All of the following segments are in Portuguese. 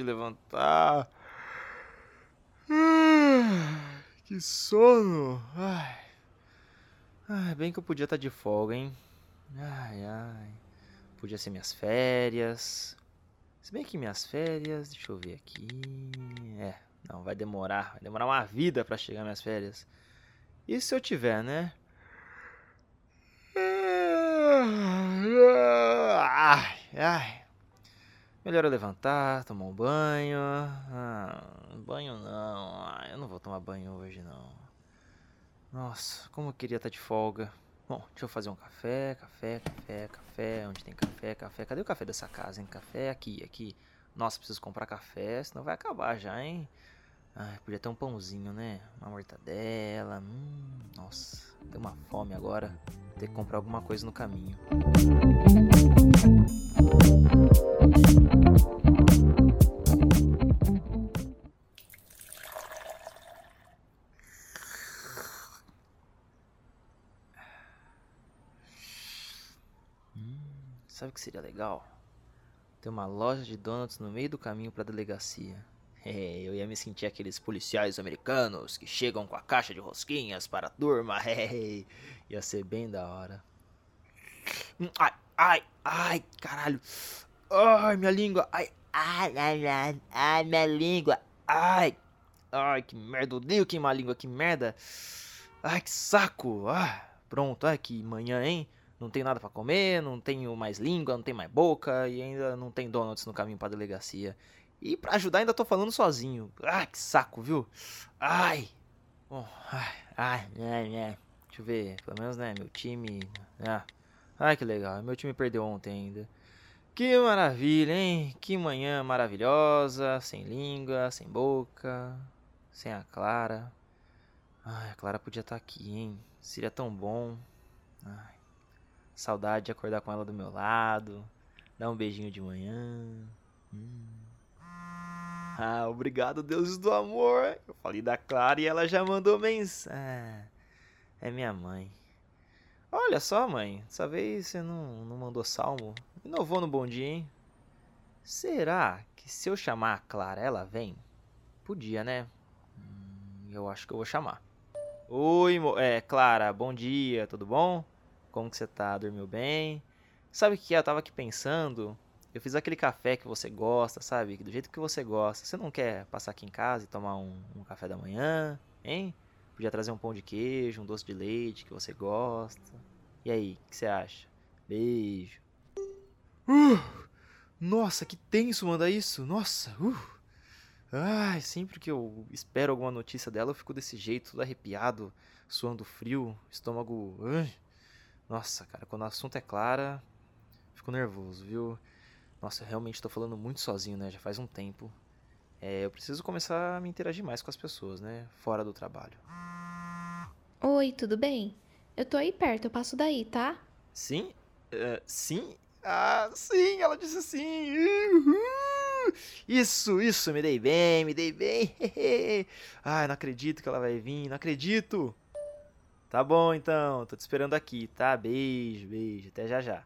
de levantar. Ah, que sono. Ai. Ai, bem que eu podia estar de folga, hein? Ai, ai. Podia ser minhas férias. Se bem que minhas férias, deixa eu ver aqui. É, não, vai demorar. Vai demorar uma vida para chegar minhas férias. E se eu tiver, né? Ai, ai. Melhor eu levantar, tomar um banho. Ah, banho não. Ah, eu não vou tomar banho hoje não. Nossa, como eu queria estar de folga. Bom, deixa eu fazer um café, café, café, café. Onde tem café, café? Cadê o café dessa casa, hein? Café aqui, aqui. Nossa, preciso comprar café, senão vai acabar já, hein? Ai, podia ter um pãozinho, né? Uma mortadela. Hum, nossa, tem uma fome agora. Vou ter que comprar alguma coisa no caminho. Hum, sabe o que seria legal? Ter uma loja de donuts no meio do caminho para a delegacia. É, eu ia me sentir aqueles policiais americanos que chegam com a caixa de rosquinhas para a turma. É, ia ser bem da hora. Hum, ai, ai, ai, caralho. Ai, minha língua. Ai, ai, ai, ai, ai minha língua. Ai, ai, que merda. Odeio queimar a língua, que merda. Ai, que saco. Ah, pronto, ai, que manhã, hein? Não tenho nada para comer, não tenho mais língua, não tenho mais boca e ainda não tem donuts no caminho para delegacia. E para ajudar ainda tô falando sozinho. Ah, que saco, viu? Ai. Bom, ai, ai, ai, ai. Deixa eu ver, pelo menos, né, meu time. Ah, ai, que legal. Meu time perdeu ontem ainda. Que maravilha, hein? Que manhã maravilhosa, sem língua, sem boca, sem a Clara. Ai, a Clara podia estar tá aqui, hein? Seria tão bom. Ai, saudade de acordar com ela do meu lado, dar um beijinho de manhã. Hum. Ah, obrigado, deuses do amor. Eu falei da Clara e ela já mandou mensagem. Ah, é minha mãe. Olha só, mãe. Dessa vez você não, não mandou salmo. Inovou no bom dia, hein? Será que se eu chamar a Clara, ela vem? Podia, né? Hum, eu acho que eu vou chamar. Oi, é, Clara, bom dia, tudo bom? Como que você tá? Dormiu bem? Sabe o que eu tava aqui pensando? Eu fiz aquele café que você gosta, sabe? Do jeito que você gosta. Você não quer passar aqui em casa e tomar um, um café da manhã, hein? Podia trazer um pão de queijo, um doce de leite que você gosta. E aí, o que você acha? Beijo. Uh, nossa, que tenso mandar isso. Nossa. Uh. Ai, sempre que eu espero alguma notícia dela, eu fico desse jeito, todo arrepiado, suando frio, estômago. Nossa, cara, quando o assunto é Clara, fico nervoso, viu? Nossa, eu realmente estou falando muito sozinho, né? Já faz um tempo. É, eu preciso começar a me interagir mais com as pessoas, né? Fora do trabalho. Oi, tudo bem? Eu tô aí perto, eu passo daí, tá? Sim? Uh, sim? Ah, sim, ela disse sim. Uhul. Isso, isso, me dei bem, me dei bem. Ai, não acredito que ela vai vir, não acredito. Tá bom então, tô te esperando aqui, tá? Beijo, beijo, até já já.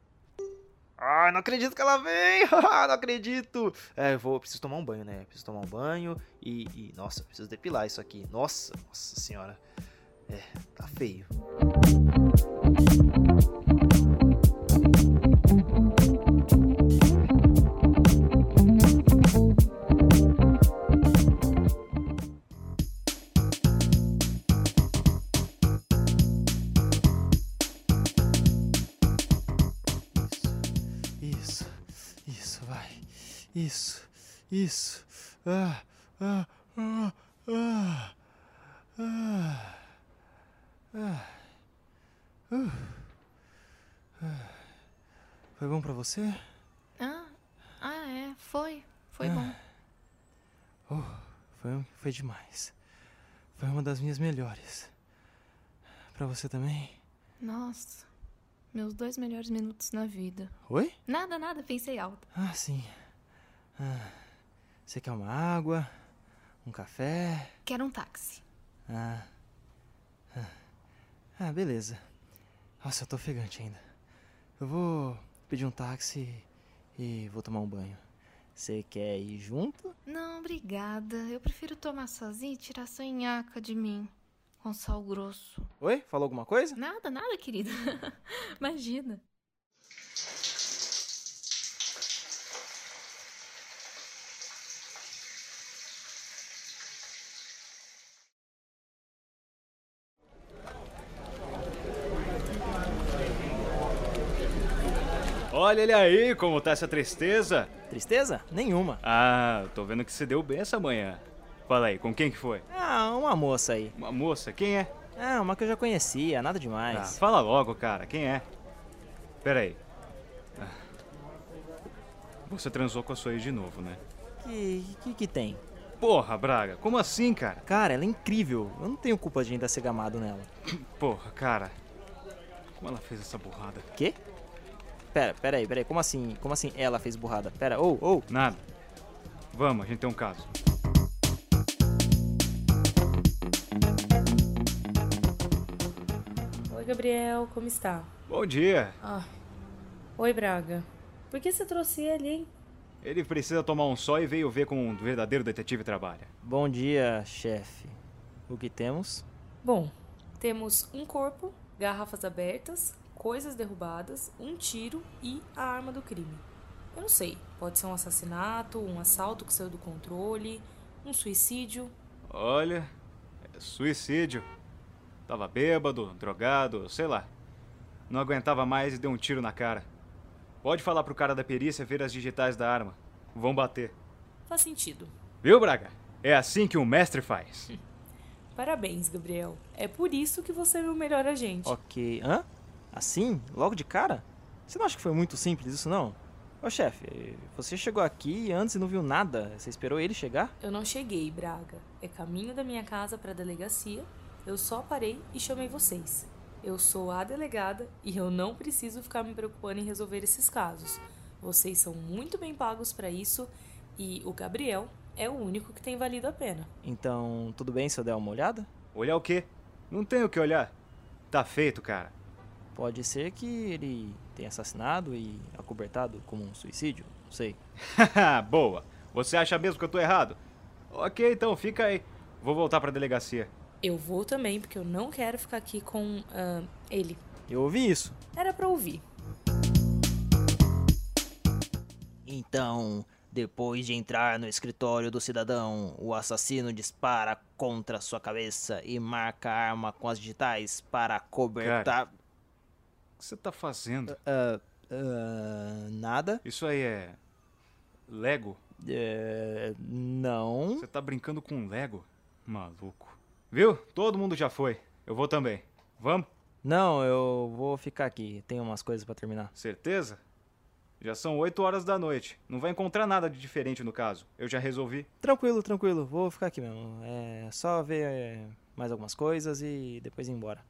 Ah, não acredito que ela vem! não acredito! É, eu vou, preciso tomar um banho, né? Preciso tomar um banho e, e, Nossa, preciso depilar isso aqui. Nossa, nossa senhora. É, tá feio. Isso. Ah, ah, ah, ah, ah, ah, uh, ah. Foi bom pra você? Ah, ah é, foi. Foi ah. bom. Oh, foi, foi demais. Foi uma das minhas melhores. Pra você também? Nossa, meus dois melhores minutos na vida. Oi? Nada, nada, pensei alto. Ah, sim. Ah, você quer uma água? Um café? Quero um táxi. Ah, ah. Beleza. Nossa, eu tô ofegante ainda. Eu vou pedir um táxi e vou tomar um banho. Você quer ir junto? Não, obrigada. Eu prefiro tomar sozinha e tirar sua nhaca de mim. Com sal grosso. Oi? Falou alguma coisa? Nada, nada, querida. Imagina. Olha ele aí, como tá essa tristeza. Tristeza? Nenhuma. Ah, tô vendo que você deu bem essa manhã. Fala aí, com quem que foi? Ah, uma moça aí. Uma moça? Quem é? Ah, uma que eu já conhecia, nada Ah, demais. fala logo, cara, quem é? Pera aí. Ah. Você transou com a sua ex de novo, né? Que, que que tem? Porra, Braga, como assim, cara? Cara, ela é incrível. Eu não tenho culpa de ainda ser gamado nela. Porra, cara. Como ela fez essa burrada? Quê? Pera, pera aí, pera aí. Como assim? Como assim ela fez burrada? Pera, ou, ou. Nada. Vamos, a gente tem um caso. Oi, Gabriel, como está? Bom dia. Ah. Oi, Braga. Por que você trouxe ele, hein? Ele precisa tomar um sol e veio ver como um verdadeiro detetive trabalha. Bom dia, chefe. O que temos? Bom, temos um corpo, garrafas abertas, coisas derrubadas, um tiro e a arma do crime. Eu não sei, pode ser um assassinato, um assalto que saiu do controle, um suicídio. Olha, é suicídio. Tava bêbado, drogado, sei lá. Não aguentava mais e deu um tiro na cara. Pode falar pro cara da perícia ver as digitais da arma. Vão bater. Faz sentido. Viu, Braga? É assim que um mestre faz. Parabéns, Gabriel. É por isso que você é meu melhor agente. Ok. Hã? Assim? Logo de cara? Você não acha que foi muito simples isso, não? Ô, chefe, você chegou aqui antes e não viu nada. Você esperou ele chegar? Eu não cheguei, Braga. É caminho da minha casa para a delegacia. Eu só parei e chamei vocês. Eu sou a delegada e eu não preciso ficar me preocupando em resolver esses casos. Vocês são muito bem pagos para isso e o Gabriel é o único que tem valido a pena. Então, tudo bem se eu der uma olhada? Olhar o quê? Não tem o que olhar. Tá feito, cara. Pode ser que ele tenha assassinado e acobertado como um suicídio, não sei. Boa. Você acha mesmo que eu tô errado? Ok, então fica aí. Vou voltar pra delegacia. Eu vou também porque eu não quero ficar aqui com ah, ele. Eu ouvi isso. Era para ouvir. Então, depois de entrar no escritório do cidadão, o assassino dispara contra sua cabeça e marca a arma com as digitais para cobertar. O que você tá fazendo? Ah, ah, nada? Isso aí é. Lego? É, não. Você tá brincando com Lego? Maluco. Viu? Todo mundo já foi. Eu vou também. Vamos? Não, eu vou ficar aqui. Tenho umas coisas pra terminar. Certeza? Já são 8 horas da noite. Não vai encontrar nada de diferente no caso. Eu já resolvi. Tranquilo, tranquilo. Vou ficar aqui mesmo. É só ver é, mais algumas coisas e depois ir embora.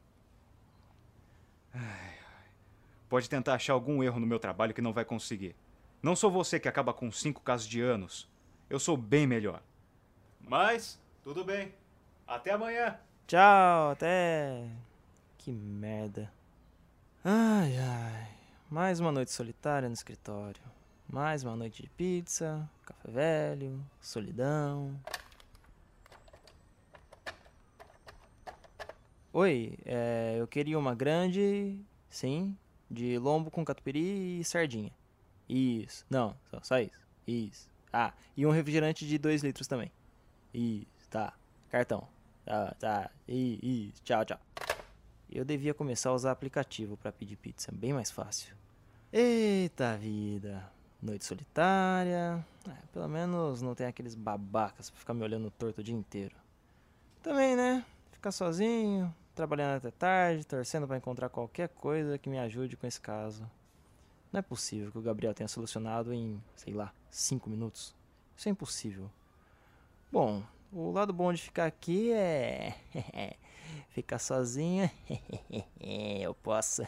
Pode tentar achar algum erro no meu trabalho que não vai conseguir. Não sou você que acaba com cinco casos de anos. Eu sou bem melhor. Mas, tudo bem. Até amanhã. Tchau, até. Que merda. Ai, ai. Mais uma noite solitária no escritório. Mais uma noite de pizza, café velho, solidão. Oi, é, eu queria uma grande, sim, de lombo com catupiry e sardinha. Isso, não, só, só isso. Isso. Ah, e um refrigerante de 2 litros também. Isso, tá. Cartão. Tá, tá. Isso, tchau, tchau. Eu devia começar a usar aplicativo para pedir pizza, bem mais fácil. Eita vida. Noite solitária. É, pelo menos não tem aqueles babacas pra ficar me olhando torto o dia inteiro. Também, né? Ficar sozinho, trabalhando até tarde, torcendo para encontrar qualquer coisa que me ajude com esse caso. Não é possível que o Gabriel tenha solucionado em, sei lá, cinco minutos. Isso é impossível. Bom, o lado bom de ficar aqui é. ficar sozinho. Eu posso.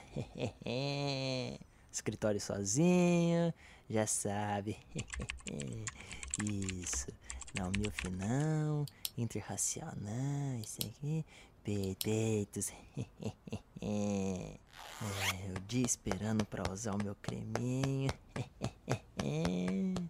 Escritório sozinho, já sabe. Isso. Não, milf não. Interracial não. Isso aqui. Perfeitos. É, o dia esperando pra usar o meu creminho.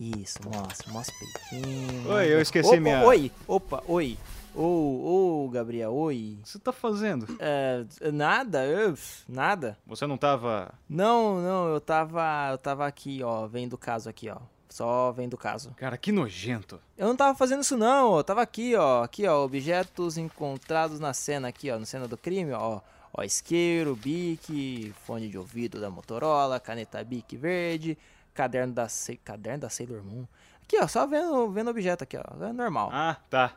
Isso, mostra, mostra o peitinho. Oi, eu esqueci opa, minha- Oi, opa, oi. Ô, ô, Gabriel, oi. O que você tá fazendo? É, nada, eu, nada. Você não tava. Não, não, eu tava, eu tava aqui, ó, vendo o caso aqui, ó. Só vendo o caso. Cara, que nojento. Eu não tava fazendo isso não, eu tava aqui, ó, aqui, ó, objetos encontrados na cena aqui, ó, na cena do crime, ó. Ó, isqueiro, bique, fone de ouvido da Motorola, caneta bique verde, caderno da, Se- caderno da Sailor Moon. Aqui, ó, só vendo, vendo objeto aqui, ó, é normal. Ah, tá.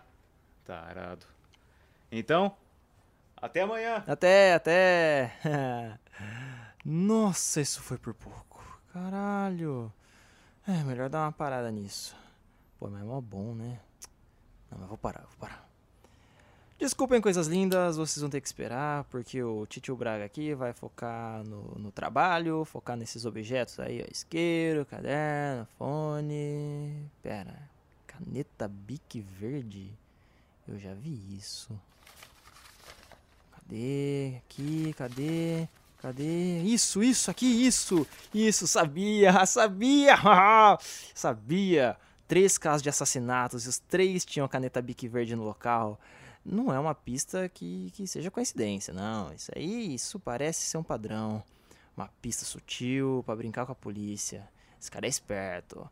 Tarado. Então, até amanhã. Até, até. Nossa, isso foi por pouco. Caralho. É, melhor dar uma parada nisso. Pô, mas é mó bom, né? Não, mas vou parar, vou parar. Desculpem, coisas lindas, vocês vão ter que esperar, porque o Titio Braga aqui vai focar no, no trabalho, focar nesses objetos aí, ó. Isqueiro, caderno, fone. Pera, caneta Bic verde? Eu já vi isso. Cadê? Aqui, cadê? Cadê? Isso, isso, aqui, isso! Isso, sabia, sabia! sabia! Três casos de assassinatos e os três tinham caneta Bic verde no local. Não é uma pista que, que seja coincidência, não. Isso aí, isso parece ser um padrão. Uma pista sutil pra brincar com a polícia. Esse cara é esperto.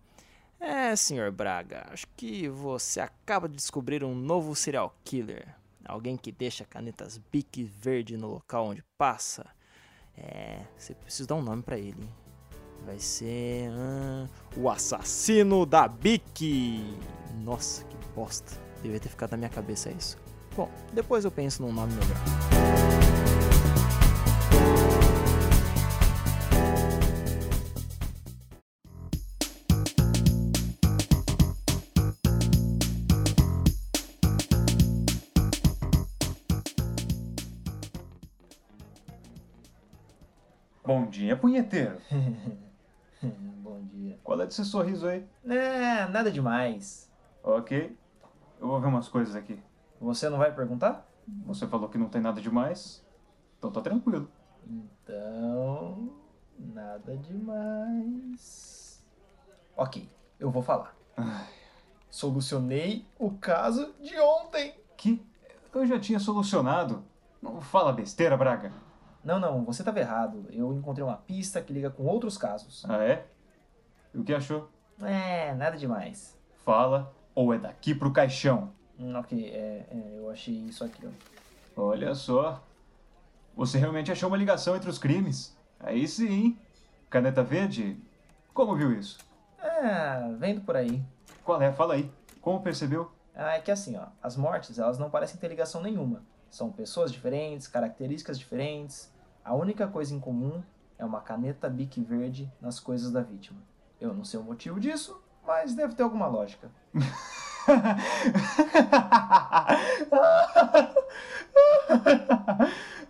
É, senhor Braga, acho que você acaba de descobrir um novo serial killer. Alguém que deixa canetas Bic verde no local onde passa. É, você precisa dar um nome pra ele. Vai ser. ah, o assassino da Bic! Nossa, que bosta. Devia ter ficado na minha cabeça isso. Bom, depois eu penso num nome melhor. Dia, punheteiro. Bom dia. Qual é desse sorriso aí? É, nada demais. Ok. Eu vou ver umas coisas aqui. Você não vai perguntar? Você falou que não tem nada demais. Então tá tranquilo. Então. Nada demais. Ok, eu vou falar. Solucionei o caso de ontem. Que? Eu já tinha solucionado. Não fala besteira, Braga. Não, não, você estava errado. Eu encontrei uma pista que liga com outros casos. Ah, é? E o que achou? É, nada demais. Fala, ou é daqui pro caixão. Hum, ok, é, é, eu achei isso aqui, ó. Olha só. Você realmente achou uma ligação entre os crimes. Aí sim. Caneta verde? Como viu isso? É, vendo por aí. Qual é? Fala aí. Como percebeu? Ah, é que assim, ó, as mortes, elas não parecem ter ligação nenhuma. São pessoas diferentes, características diferentes. A única coisa em comum é uma caneta Bic verde nas coisas da vítima. Eu não sei o motivo disso, mas deve ter alguma lógica.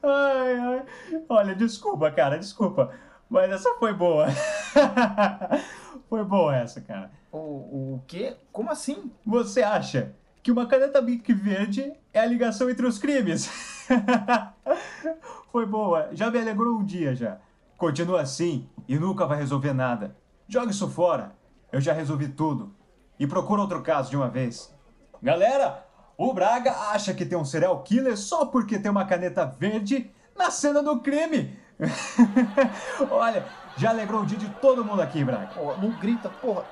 ai, ai. Olha, desculpa, cara, desculpa. Mas essa foi boa. foi boa essa, cara. O, o quê? Como assim? Você acha que uma caneta Bic verde é a ligação entre os crimes? foi boa. Já me alegrou um dia já. Continua assim e nunca vai resolver nada. Joga isso fora. Eu já resolvi tudo. E procura outro caso de uma vez. Galera, o Braga acha que tem um serial killer só porque tem uma caneta verde na cena do crime. Olha, já alegrou o dia de todo mundo aqui, Braga. Não grita, porra.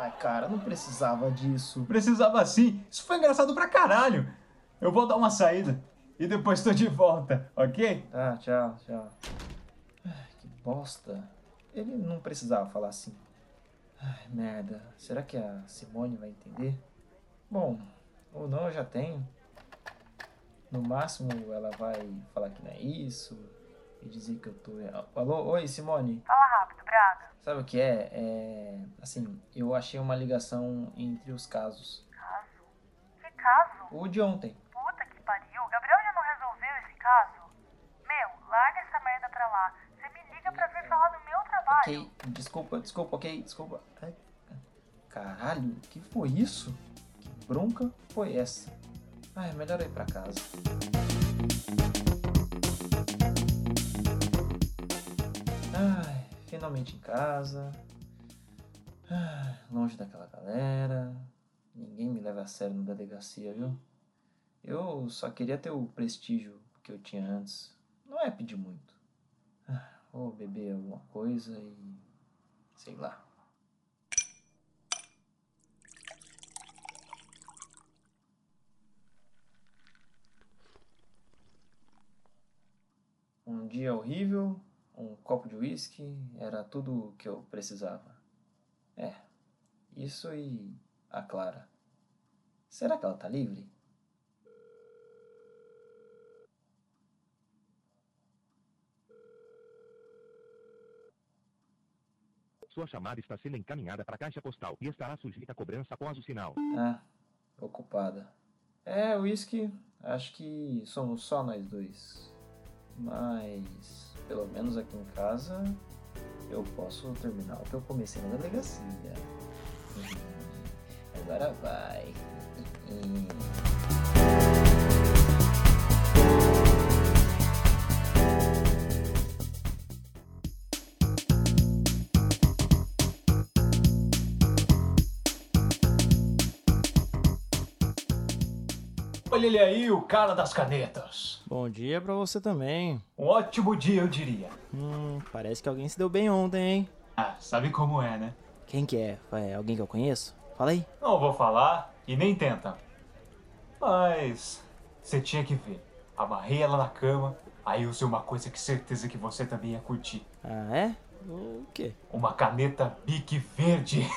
Ai, cara, não precisava disso. Precisava sim. Isso foi engraçado pra caralho. Eu vou dar uma saída e depois tô de volta, ok? Tá, tchau, tchau. Ai, que bosta. Ele não precisava falar assim. Ai, merda. Será que a Simone vai entender? Bom, ou não, eu já tenho. No máximo, ela vai falar que não é isso e dizer que eu tô. Alô, oi, Simone. Fala rápido, Braga. Sabe o que é? É. Assim, eu achei uma ligação entre os casos. Caso? Que caso? O de ontem. Puta que pariu. O Gabriel já não resolveu esse caso? Meu, larga essa merda pra lá. Você me liga pra vir falar do meu trabalho. Ok, desculpa, desculpa, ok, desculpa. Ai, caralho, o que foi isso? Que bronca foi essa? Ai, melhor eu ir pra casa. Ai, finalmente em casa. Ah, longe daquela galera. Ninguém me leva a sério na delegacia, viu? Eu só queria ter o prestígio que eu tinha antes. Não é pedir muito. Vou beber alguma coisa e. sei lá. Um dia horrível, um copo de uísque, era tudo o que eu precisava. É, isso e a Clara. Será que ela tá livre? Sua chamada está sendo encaminhada para a caixa postal e estará sujeita a cobrança após o sinal. Ah, ocupada. É, uísque, acho que somos só nós dois. Mas, pelo menos aqui em casa, eu posso terminar o que eu comecei na delegacia. Agora vai. Olha ele aí, o cara das canetas. Bom dia pra você também. Um ótimo dia, eu diria. Hum, parece que alguém se deu bem ontem, hein? Ah, sabe como é, né? Quem que é? É alguém que eu conheço? Fala aí. Não vou falar e nem tenta. Mas você tinha que ver. Amarrei ela na cama, aí usei uma coisa que certeza que você também ia curtir. Ah, é? O quê? Uma caneta Bic verde.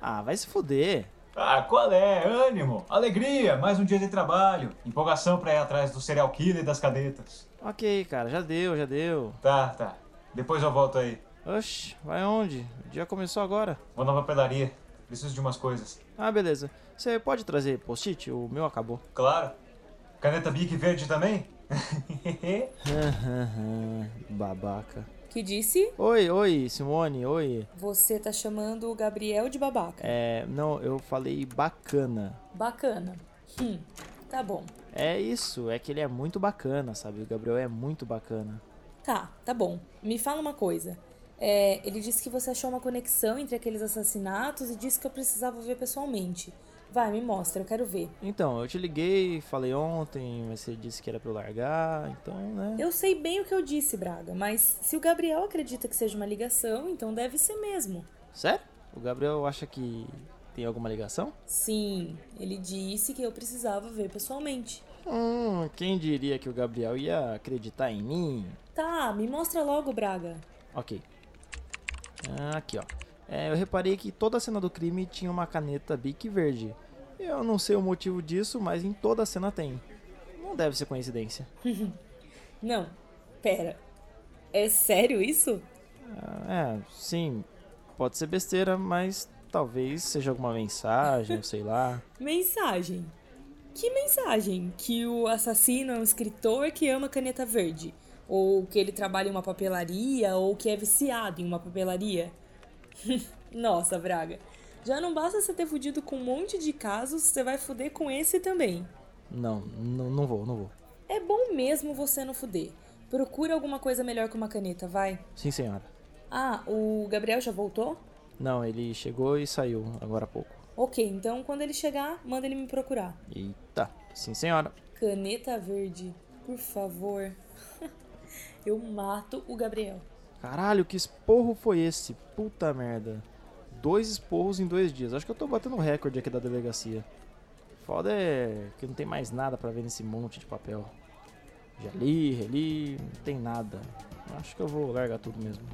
Ah, vai se fuder. Ah, qual é? Ânimo, alegria, mais um dia de trabalho. Empolgação pra ir atrás do serial killer e das canetas. Ok, cara, já deu, já deu. Tá, tá. Depois eu volto aí. Oxi, vai onde? O dia começou agora. Vou na papelaria. Preciso de umas coisas. Ah, beleza. Você pode trazer post-it? O meu acabou. Claro. Caneta Bic verde também? Babaca. Que disse? Oi, oi, Simone, oi. Você tá chamando o Gabriel de babaca. É, não, eu falei bacana. Bacana. Hum, tá bom. É isso, é que ele é muito bacana, sabe? O Gabriel é muito bacana. Tá, tá bom. Me fala uma coisa. É, ele disse que você achou uma conexão entre aqueles assassinatos e disse que eu precisava ver pessoalmente. Vai, me mostra, eu quero ver. Então, eu te liguei, falei ontem, mas você disse que era pra eu largar, então, né? Eu sei bem o que eu disse, Braga, mas se o Gabriel acredita que seja uma ligação, então deve ser mesmo. Sério? O Gabriel acha que tem alguma ligação? Sim, ele disse que eu precisava ver pessoalmente. Hum, quem diria que o Gabriel ia acreditar em mim? Tá, me mostra logo, Braga. Ok. Aqui, ó. É, eu reparei que toda a cena do crime tinha uma caneta Bic verde. Eu não sei o motivo disso, mas em toda a cena tem. Não deve ser coincidência. Não, pera. É sério isso? Ah, é, sim. Pode ser besteira, mas talvez seja alguma mensagem, sei lá. Mensagem. Que mensagem? Que o assassino é um escritor que ama caneta verde? Ou que ele trabalha em uma papelaria? Ou que é viciado em uma papelaria? Nossa, Braga. Já não basta você ter fudido com um monte de casos, você vai fuder com esse também. Não, não, não vou, não vou. É bom mesmo você não fuder. Procura alguma coisa melhor que uma caneta, vai. Sim, senhora. Ah, o Gabriel já voltou? Não, ele chegou e saiu agora há pouco. Ok, então quando ele chegar, manda ele me procurar. Eita, sim, senhora. Caneta verde, por favor. Eu mato o Gabriel. Caralho, que esporro foi esse? Puta merda. Dois esporros em dois dias. Acho que eu tô batendo o recorde aqui da delegacia. Foda é que não tem mais nada pra ver nesse monte de papel. Já li, reli, não tem nada. Acho que eu vou largar tudo mesmo.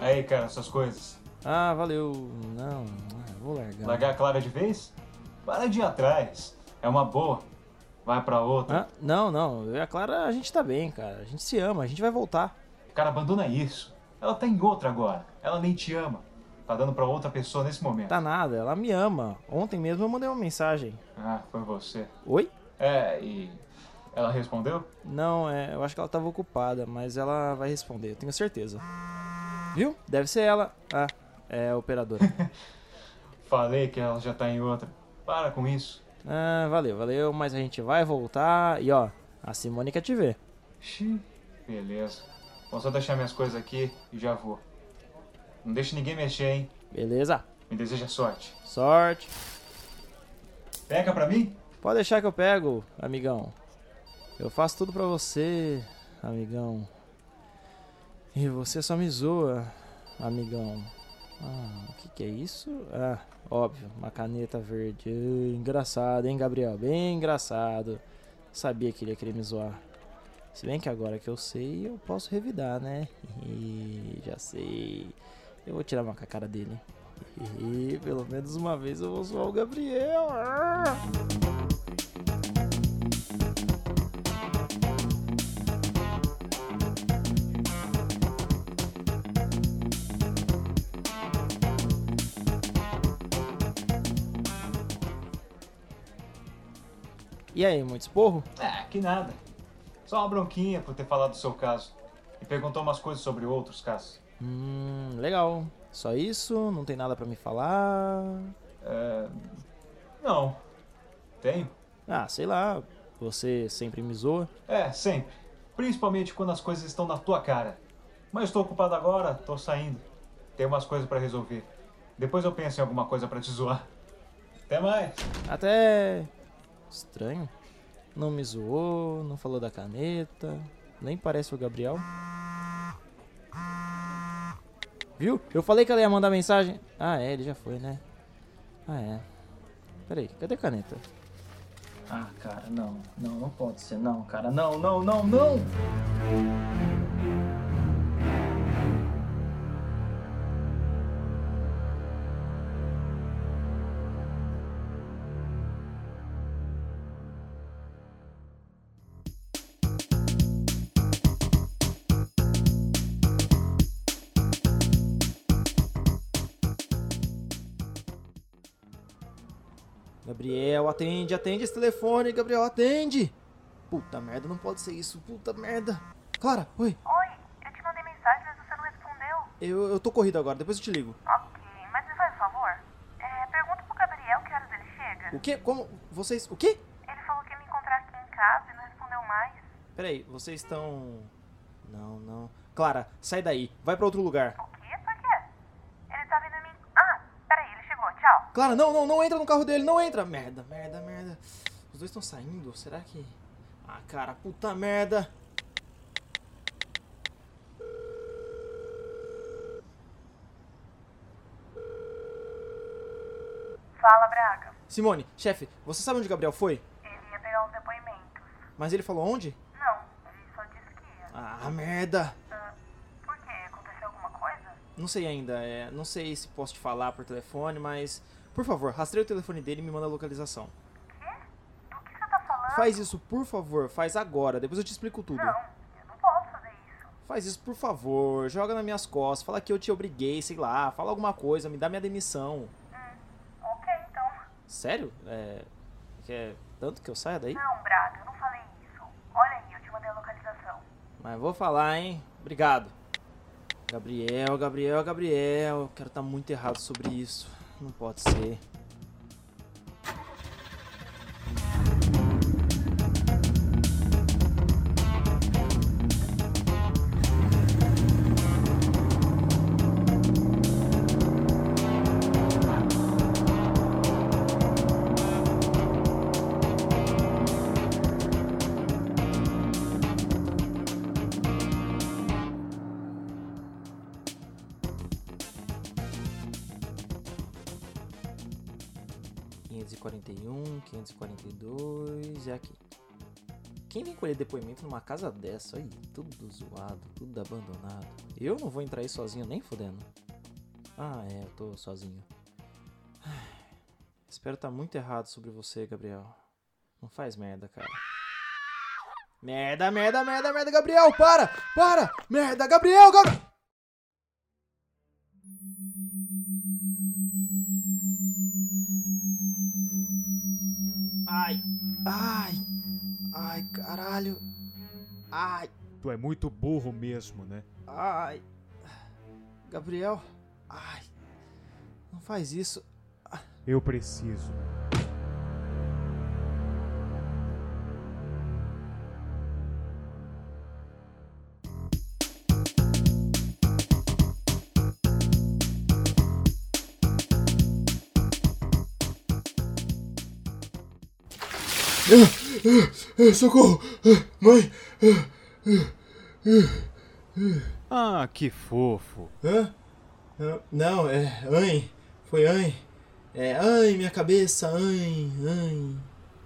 Aí, cara, suas coisas. Ah, valeu. Não, ah, vou largar. Largar a Clara de vez? Para de ir atrás. É uma boa. Vai pra outra. Ah, não, não. Eu e a Clara, a gente tá bem, cara. A gente se ama, a gente vai voltar. Cara, abandona isso. Ela tá em outra agora. Ela nem te ama. Tá dando pra outra pessoa nesse momento. Tá nada, ela me ama. Ontem mesmo eu mandei uma mensagem. Ah, foi você. Oi? É, e. Ela respondeu? Não, é, eu acho que ela tava ocupada, mas ela vai responder, eu tenho certeza. Viu? Deve ser ela. Ah, é operadora. Falei que ela já tá em outra. Para com isso. Ah, valeu, valeu, mas a gente vai voltar e ó, a Simone quer te ver. Xiii, beleza. Vou só deixar minhas coisas aqui e já vou. Não deixe ninguém mexer, hein? Beleza? Me deseja sorte. Sorte. Pega pra mim? Pode deixar que eu pego, amigão. Eu faço tudo pra você, amigão. E você só me zoa, amigão. Ah, o que, que é isso? Ah, óbvio, uma caneta verde. Engraçado, hein, Gabriel? Bem engraçado. Sabia que ele ia querer me zoar. Se bem que agora que eu sei, eu posso revidar, né? Ih, Já sei. Eu vou tirar uma com a cara dele. Ih, Pelo menos uma vez eu vou zoar o Gabriel. Ah! E aí, muito esporro? Ah, que nada. Só uma bronquinha por ter falado do seu caso. E perguntou umas coisas sobre outros casos. Hum, legal. Só isso? Não tem nada pra me falar? É... Não. Tenho? Ah, sei lá. Você sempre me zoa. É, sempre. Principalmente quando as coisas estão na tua cara. Mas estou ocupado agora, tô saindo. Tem umas coisas pra resolver. Depois eu penso em alguma coisa pra te zoar. Até mais. Até. Estranho. Não me zoou, não falou da caneta. Nem parece o Gabriel. Viu? Eu falei que ela ia mandar mensagem. Ah, é, ele já foi, né? Ah, é. Peraí, cadê a caneta? Ah, cara, não. Não, não pode ser, não, cara. Não, não, não, não! Gabriel, atende, atende esse telefone, Gabriel, atende! Puta merda, não pode ser isso, puta merda. Clara, oi, Oi, eu te mandei mensagem, mas você não respondeu. eu, eu tô corrido agora, depois eu te ligo. Ok, mas me faz um favor. É, pergunta pro Gabriel que horas ele chega. O quê? Como? Vocês. O quê? Ele falou que ia me encontrar aqui em casa e não respondeu mais. Peraí, vocês estão. Não, não. Clara, sai daí, vai pra outro lugar. O quê? Por quê? Ele tá vindo me... Ah, peraí, ele chegou, tchau. Clara, não, não, não entra no carro dele, não entra! Merda, merda, merda. Os dois estão saindo, será que. Ah, cara, puta merda! Fala, Braga. Simone, chefe, você sabe onde o Gabriel foi? Ele ia pegar uns depoimentos. Mas ele falou onde? Não, ele só disse que ia. Ah, merda! Ah, por quê? Aconteceu alguma coisa? Não sei ainda, é, não sei se posso te falar por telefone, mas. Por favor, rastreia o telefone dele e me manda a localização. Quê? Do que você tá falando? Faz isso, por favor, faz agora, depois eu te explico tudo. Não, eu não posso fazer isso. Faz isso, por favor, joga nas minhas costas, fala que eu te obriguei, sei lá, fala alguma coisa, me dá minha demissão. Ok, então. Sério? É. Quer tanto que eu saia daí? Não, Braga, eu não falei isso. Olha aí, eu te mandei a localização. Mas vou falar, hein? Obrigado. Gabriel, Gabriel, Gabriel. Eu quero estar muito errado sobre isso. Não pode ser. Quinhentos e quarenta e é aqui. Quem vem colher depoimento numa casa dessa aí, tudo zoado, tudo abandonado. Eu não vou entrar aí sozinho nem fodendo. Ah, é, eu tô sozinho. Espero estar muito errado sobre você, Gabriel. Não faz merda, cara. Merda, merda, merda, merda, Gabriel, para! Para! Merda, Gabriel, Gabriel! Ai, ai, ai, caralho. Ai, Tu é muito burro mesmo, né? ai. Gabriel, ai. Não faz isso. Eu preciso. Socorro! Mãe! Ah, que fofo. Hã? Não, é. Ai. Foi ai. É. Ai, minha cabeça. Ai, ai.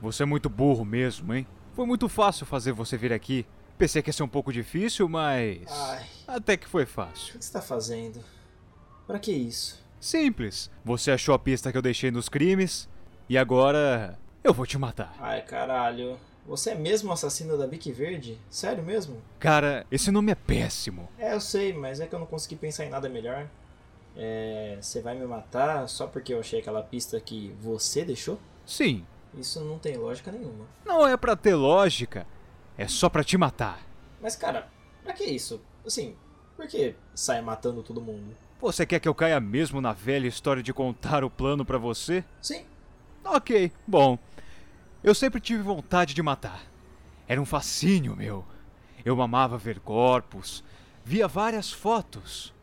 Você é muito burro mesmo, hein? Foi muito fácil fazer você vir aqui. Pensei que ia ser um pouco difícil, mas. Ai. Até que foi fácil. O que você tá fazendo? Pra que isso? Simples. Você achou a pista que eu deixei nos crimes e agora eu vou te matar. Ai, caralho. Você é mesmo o assassino da Bique Verde? Sério mesmo? Cara, esse nome é péssimo. É, eu sei, mas é que eu não consegui pensar em nada melhor. É. Você vai me matar só porque eu achei aquela pista que você deixou? Sim. Isso não tem lógica nenhuma. Não é pra ter lógica. É só pra te matar. Mas, cara, pra que isso? Assim, por que sai matando todo mundo? Você quer que eu caia mesmo na velha história de contar o plano pra você? Sim. Ok, bom. Eu sempre tive vontade de matar. Era um fascínio meu. Eu amava ver corpos, via várias fotos.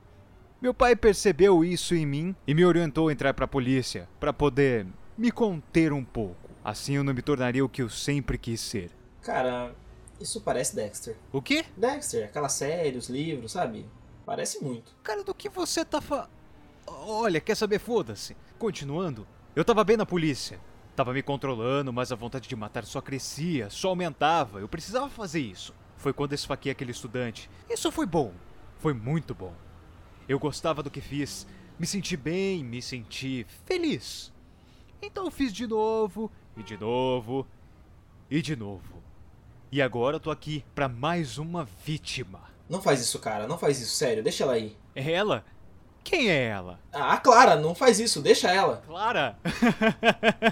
Meu pai percebeu isso em mim e me orientou a entrar pra polícia, para poder me conter um pouco. Assim eu não me tornaria o que eu sempre quis ser. Cara, isso parece Dexter. O quê? Dexter, aquela série, os livros, sabe? Parece muito. Cara, do que você tá fa... Olha, quer saber? Foda-se. Continuando, eu tava bem na polícia. Tava me controlando, mas a vontade de matar só crescia, só aumentava. Eu precisava fazer isso. Foi quando esfaquei aquele estudante. Isso foi bom. Foi muito bom. Eu gostava do que fiz. Me senti bem, me senti feliz. Então eu fiz de novo, e de novo, e de novo. E agora eu tô aqui pra mais uma vítima. Não faz isso, cara. Não faz isso, sério. Deixa ela aí. É ela? Quem é ela? Ah, Clara, não faz isso. Deixa ela. Clara?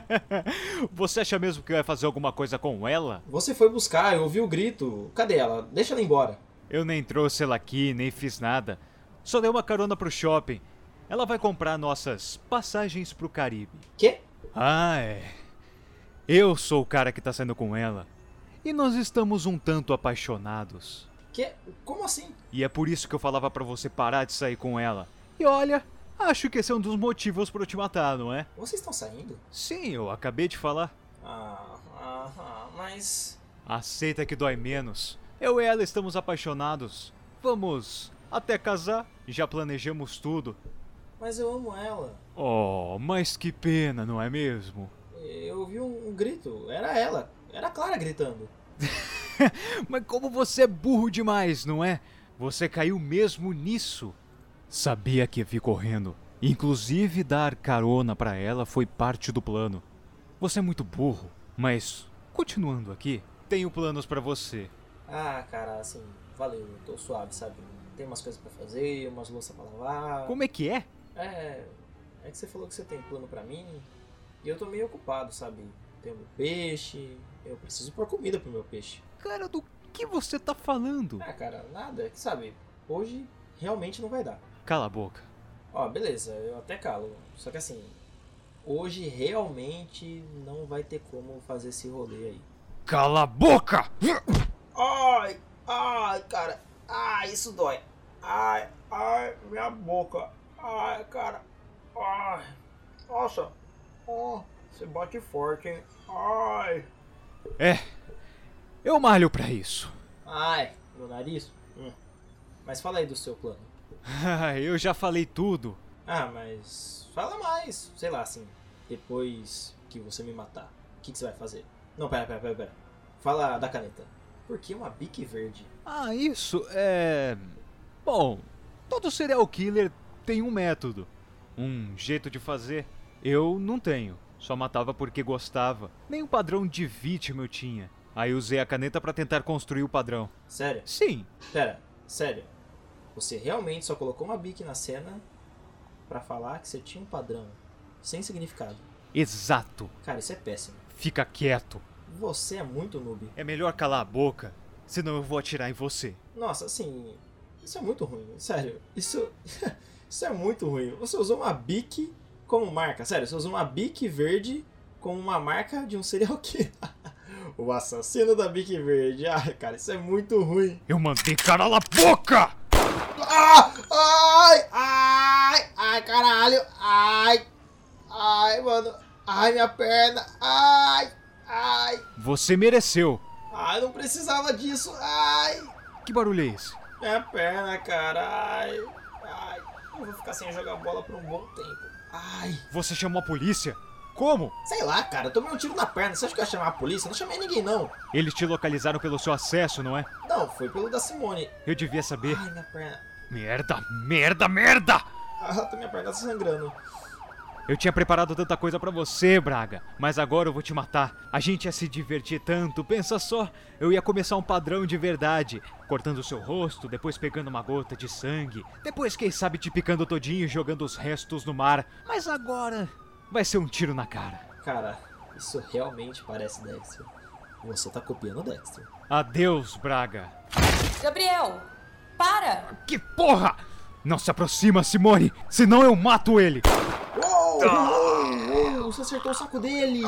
Você acha mesmo que vai fazer alguma coisa com ela? Você foi buscar, eu ouvi o grito. Cadê ela? Deixa ela embora. Eu nem trouxe ela aqui, nem fiz nada. Só dei uma carona pro shopping. Ela vai comprar nossas passagens pro Caribe. Quê? Ah, é. Eu sou o cara que tá saindo com ela. E nós estamos um tanto apaixonados. Que? Como assim? E é por isso que eu falava pra você parar de sair com ela. E olha, acho que esse é um dos motivos pra eu te matar, não é? Vocês estão saindo? Sim, eu acabei de falar. Ah, ah, ah, mas. Aceita que dói menos. Eu e ela estamos apaixonados. Vamos até casar. Já planejamos tudo. Mas eu amo ela. Oh, mas que pena, não é mesmo? Eu ouvi um, um grito. Era ela. Era a Clara gritando. mas como você é burro demais, não é? Você caiu mesmo nisso. Sabia que ia vir correndo. Inclusive dar carona para ela foi parte do plano. Você é muito burro, mas continuando aqui, tenho planos para você. Ah, cara, assim, valeu, eu tô suave, sabe? Tem umas coisas para fazer, umas louças para lavar. Como é que é? É, é que você falou que você tem plano para mim e eu tô meio ocupado, sabe? Tenho meu peixe, eu preciso pôr comida pro meu peixe. Cara, do que você tá falando? Ah, cara, nada, é que sabe, hoje realmente não vai dar. Cala a boca. Ó, beleza, eu até calo. Só que assim, hoje realmente não vai ter como fazer esse rolê aí. Cala a boca! Ai, ai, cara. Ai, isso dói. Ai, ai, minha boca. Ai, cara. Ai. Nossa. Oh, você bate forte, hein? Ai. É. Eu malho pra isso. Ai, meu nariz? Hum. Mas fala aí do seu plano. eu já falei tudo. Ah, mas fala mais. Sei lá, assim. Depois que você me matar, o que, que você vai fazer? Não, pera, pera, pera, pera. Fala da caneta. Por que uma bique verde? Ah, isso é. Bom, todo serial killer tem um método, um jeito de fazer. Eu não tenho. Só matava porque gostava. Nem um padrão de vítima eu tinha. Aí usei a caneta para tentar construir o padrão. Sério? Sim. Pera, sério. Você realmente só colocou uma bique na cena para falar que você tinha um padrão sem significado. Exato. Cara, isso é péssimo. Fica quieto. Você é muito noob. É melhor calar a boca, senão eu vou atirar em você. Nossa, assim, isso é muito ruim. Sério, isso isso é muito ruim. Você usou uma bique como marca. Sério, você usa uma Bic verde como uma marca de um serial killer. o assassino da Bic verde. Ai, cara, isso é muito ruim. Eu mandei cala a boca! Ah! Ai! Ai! Ai, caralho! Ai! Ai, mano! Ai, minha perna! Ai! Ai! Você mereceu. Ai, não precisava disso! Ai! Que barulho é esse? Minha perna, cara! Ai! Ai! Eu vou ficar sem jogar bola por um bom tempo. Ai! Você chamou a polícia? Como? Sei lá, cara, eu tomei um tiro na perna. Você acha que eu ia chamar a polícia? Eu não chamei ninguém, não. Eles te localizaram pelo seu acesso, não é? Não, foi pelo da Simone. Eu devia saber. Ai, minha perna. Merda, merda, merda! Ah, tá minha perna tá sangrando. Eu tinha preparado tanta coisa pra você, Braga, mas agora eu vou te matar. A gente ia se divertir tanto, pensa só. Eu ia começar um padrão de verdade, cortando seu rosto, depois pegando uma gota de sangue, depois quem sabe te picando todinho e jogando os restos no mar. Mas agora vai ser um tiro na cara. Cara, isso realmente parece Dexter. Você tá copiando Dexter. Adeus, Braga. Gabriel, para! Que porra! Não se aproxima, Simone, senão eu mato ele. Uou! Uou! Uou! Você acertou o saco dele!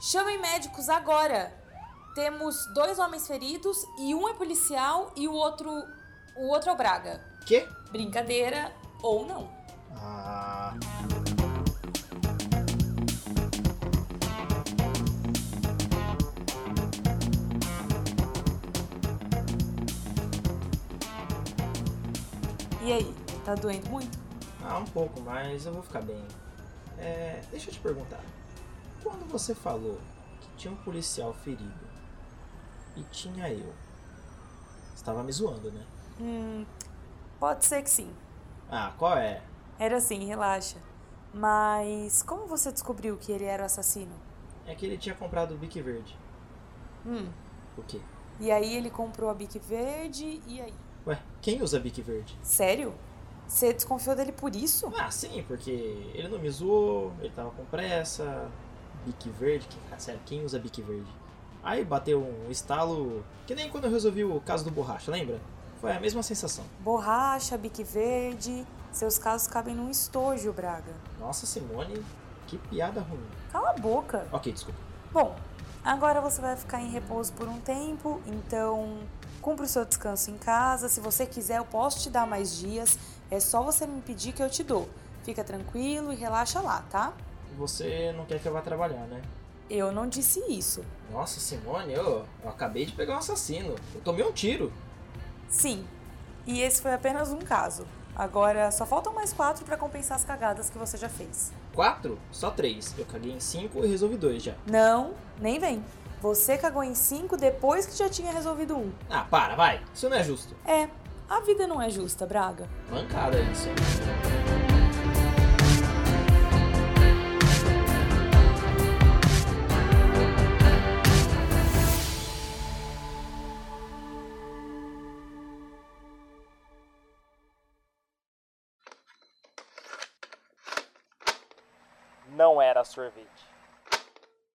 Chamem médicos agora! Temos dois homens feridos e um é policial e o outro. O outro é o Braga. Quê? Brincadeira ou não. Ah. E aí, tá doendo muito? Ah, um pouco, mas eu vou ficar bem. É, deixa eu te perguntar. Quando você falou que tinha um policial ferido e tinha eu, você tava me zoando, né? Hum, pode ser que sim. Ah, qual é? Era assim, relaxa. Mas como você descobriu que ele era o assassino? É que ele tinha comprado o Bic Verde. Hum. O quê? E aí ele comprou a Bic Verde e aí? Ué, quem usa Bic Verde? Sério? Você desconfiou dele por isso? Ah, sim, porque ele não me zoou, ele tava com pressa. Bic Verde, que, ah, sério, quem usa Bic Verde? Aí bateu um estalo, que nem quando eu resolvi o caso do borracha, lembra? Foi a mesma sensação. Borracha, Bic Verde. Seus casos cabem num estojo, Braga. Nossa, Simone, que piada ruim. Cala a boca. Ok, desculpa. Bom, agora você vai ficar em repouso por um tempo, então cumpra o seu descanso em casa. Se você quiser, eu posso te dar mais dias. É só você me pedir que eu te dou. Fica tranquilo e relaxa lá, tá? Você não quer que eu vá trabalhar, né? Eu não disse isso. Nossa, Simone, eu, eu acabei de pegar um assassino. Eu tomei um tiro. Sim. E esse foi apenas um caso. Agora só faltam mais quatro para compensar as cagadas que você já fez. Quatro? Só três. Eu caguei em cinco e resolvi dois já. Não, nem vem. Você cagou em cinco depois que já tinha resolvido um. Ah, para, vai. Isso não é justo. É, a vida não é justa, Braga. Mancada isso. Era sorvete.